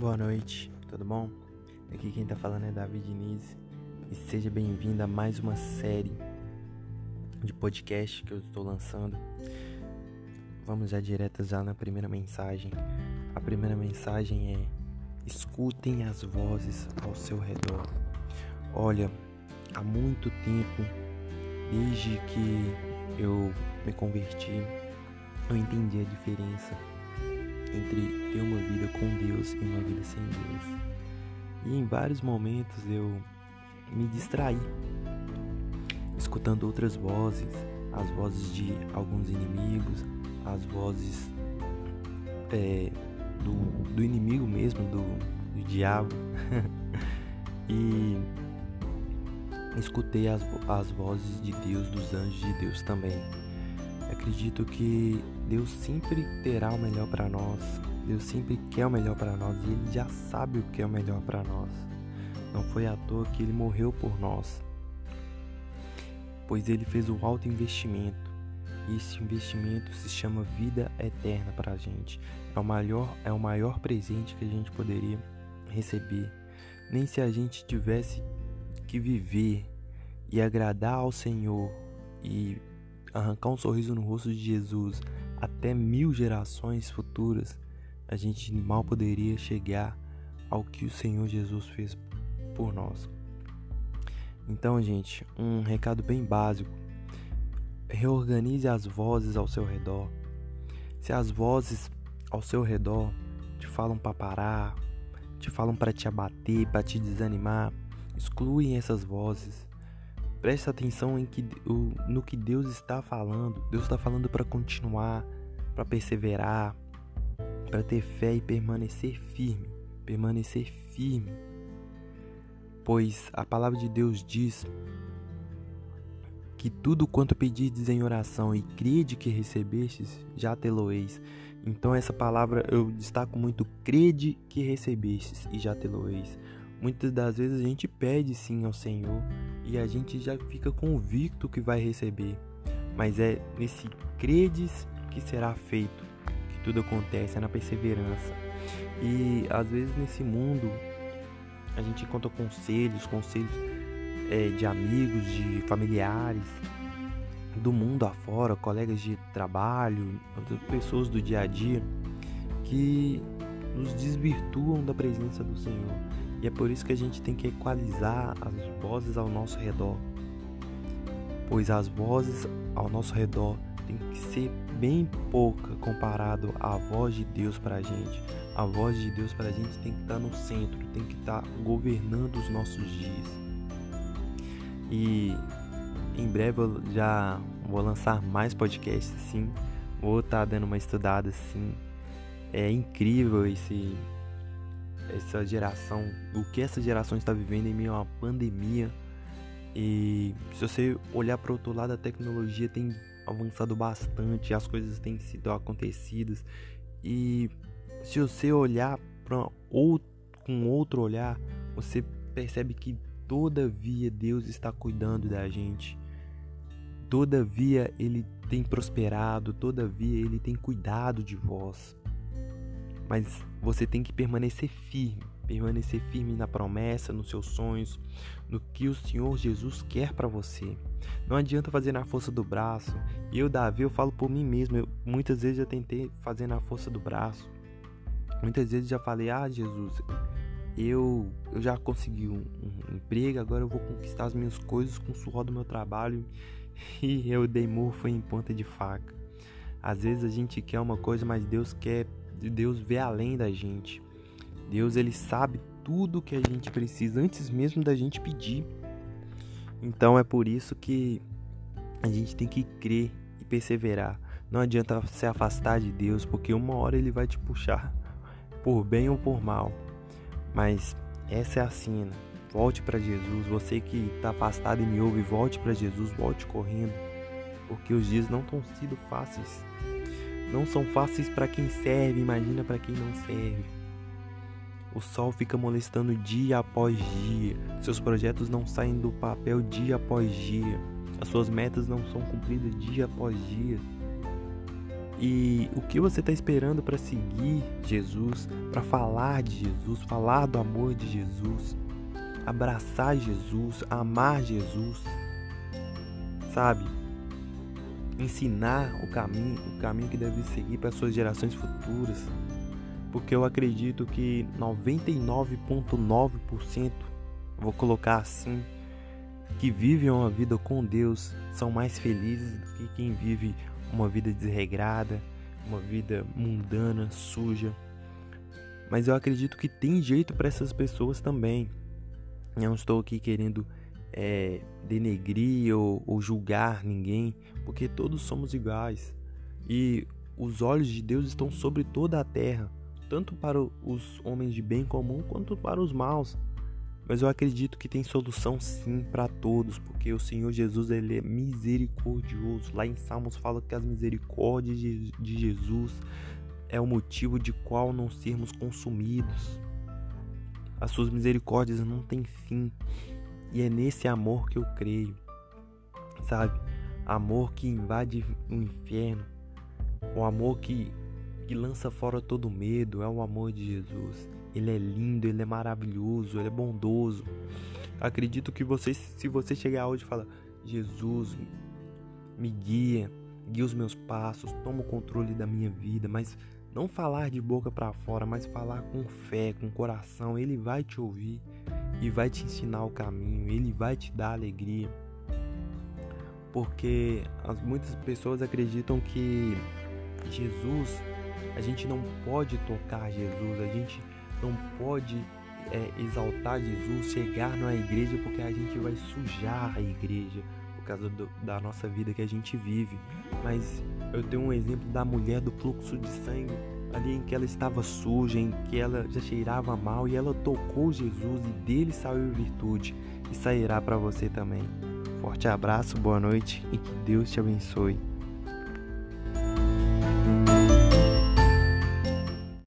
Boa noite, tudo bom? Aqui quem tá falando é David Diniz e seja bem-vindo a mais uma série de podcast que eu estou lançando. Vamos já direto já na primeira mensagem. A primeira mensagem é: escutem as vozes ao seu redor. Olha, há muito tempo, desde que eu me converti, eu entendi a diferença entre ter uma vida com Deus e uma vida sem Deus. E em vários momentos eu me distraí, escutando outras vozes, as vozes de alguns inimigos, as vozes é, do, do inimigo mesmo, do, do diabo. e escutei as, as vozes de Deus, dos anjos de Deus também. Acredito que Deus sempre terá o melhor para nós. Deus sempre quer o melhor para nós e Ele já sabe o que é o melhor para nós. Não foi à toa que Ele morreu por nós, pois Ele fez o alto investimento. E esse investimento se chama vida eterna para a gente. É o maior, é o maior presente que a gente poderia receber. Nem se a gente tivesse que viver e agradar ao Senhor e arrancar um sorriso no rosto de Jesus até mil gerações futuras, a gente mal poderia chegar ao que o Senhor Jesus fez por nós. Então, gente, um recado bem básico. Reorganize as vozes ao seu redor. Se as vozes ao seu redor te falam para parar, te falam para te abater, para te desanimar, excluem essas vozes Preste atenção em que, no que Deus está falando. Deus está falando para continuar, para perseverar, para ter fé e permanecer firme. Permanecer firme. Pois a palavra de Deus diz que tudo quanto pedirdes em oração e crede que recebestes, já teloeis. Então essa palavra eu destaco muito, crede que recebestes e já teloeis. Muitas das vezes a gente pede sim ao Senhor e a gente já fica convicto que vai receber. Mas é nesse credes que será feito que tudo acontece, é na perseverança. E às vezes nesse mundo a gente encontra conselhos, conselhos é, de amigos, de familiares, do mundo afora, colegas de trabalho, pessoas do dia a dia que nos desvirtuam da presença do Senhor. E é por isso que a gente tem que equalizar as vozes ao nosso redor. Pois as vozes ao nosso redor tem que ser bem pouca comparado à voz de Deus para a gente. A voz de Deus para a gente tem que estar no centro, tem que estar governando os nossos dias. E em breve eu já vou lançar mais podcasts, sim. Vou estar dando uma estudada, sim. É incrível esse essa geração, o que essa geração está vivendo em meio a uma pandemia. E se você olhar para o outro lado, a tecnologia tem avançado bastante, as coisas têm sido acontecidas. E se você olhar com outro olhar, você percebe que todavia Deus está cuidando da gente. Todavia ele tem prosperado, todavia ele tem cuidado de vós. Mas você tem que permanecer firme, permanecer firme na promessa, nos seus sonhos, no que o Senhor Jesus quer para você. Não adianta fazer na força do braço. Eu, Davi, eu falo por mim mesmo. Eu, muitas vezes já tentei fazer na força do braço. Muitas vezes já falei: Ah, Jesus, eu, eu já consegui um, um emprego, agora eu vou conquistar as minhas coisas com o suor do meu trabalho. E eu dei morro em ponta de faca. Às vezes a gente quer uma coisa, mas Deus quer Deus vê além da gente. Deus ele sabe tudo que a gente precisa antes mesmo da gente pedir. Então é por isso que a gente tem que crer e perseverar. Não adianta se afastar de Deus, porque uma hora ele vai te puxar, por bem ou por mal. Mas essa é a sina. Volte para Jesus. Você que está afastado e me ouve, volte para Jesus, volte correndo, porque os dias não estão sido fáceis não são fáceis para quem serve, imagina para quem não serve. O sol fica molestando dia após dia, seus projetos não saem do papel dia após dia, as suas metas não são cumpridas dia após dia. E o que você está esperando para seguir Jesus, para falar de Jesus, falar do amor de Jesus, abraçar Jesus, amar Jesus, sabe? Ensinar o caminho, o caminho que deve seguir para suas gerações futuras. Porque eu acredito que 99,9%, vou colocar assim, que vivem uma vida com Deus são mais felizes do que quem vive uma vida desregrada, uma vida mundana, suja. Mas eu acredito que tem jeito para essas pessoas também. Eu não estou aqui querendo é, denegrir ou, ou julgar ninguém, porque todos somos iguais. E os olhos de Deus estão sobre toda a terra, tanto para os homens de bem comum quanto para os maus. Mas eu acredito que tem solução sim para todos, porque o Senhor Jesus ele é misericordioso. Lá em Salmos fala que as misericórdias de, Jesus é o motivo de qual não sermos consumidos. As suas misericórdias não têm fim. E é nesse amor que eu creio. Sabe? Amor que invade o inferno. O amor que, que lança fora todo medo. É o amor de Jesus. Ele é lindo, ele é maravilhoso, ele é bondoso. Acredito que você, se você chegar hoje e falar, Jesus, me guia, guia os meus passos, toma o controle da minha vida, mas não falar de boca para fora, mas falar com fé, com coração, ele vai te ouvir e vai te ensinar o caminho, ele vai te dar alegria. Porque as, muitas pessoas acreditam que Jesus, a gente não pode tocar Jesus, a gente não pode é, exaltar Jesus, chegar na igreja, porque a gente vai sujar a igreja por causa do, da nossa vida que a gente vive. Mas eu tenho um exemplo da mulher do fluxo de sangue, ali em que ela estava suja, em que ela já cheirava mal e ela tocou Jesus e dele saiu virtude e sairá para você também. Forte abraço, boa noite e que Deus te abençoe.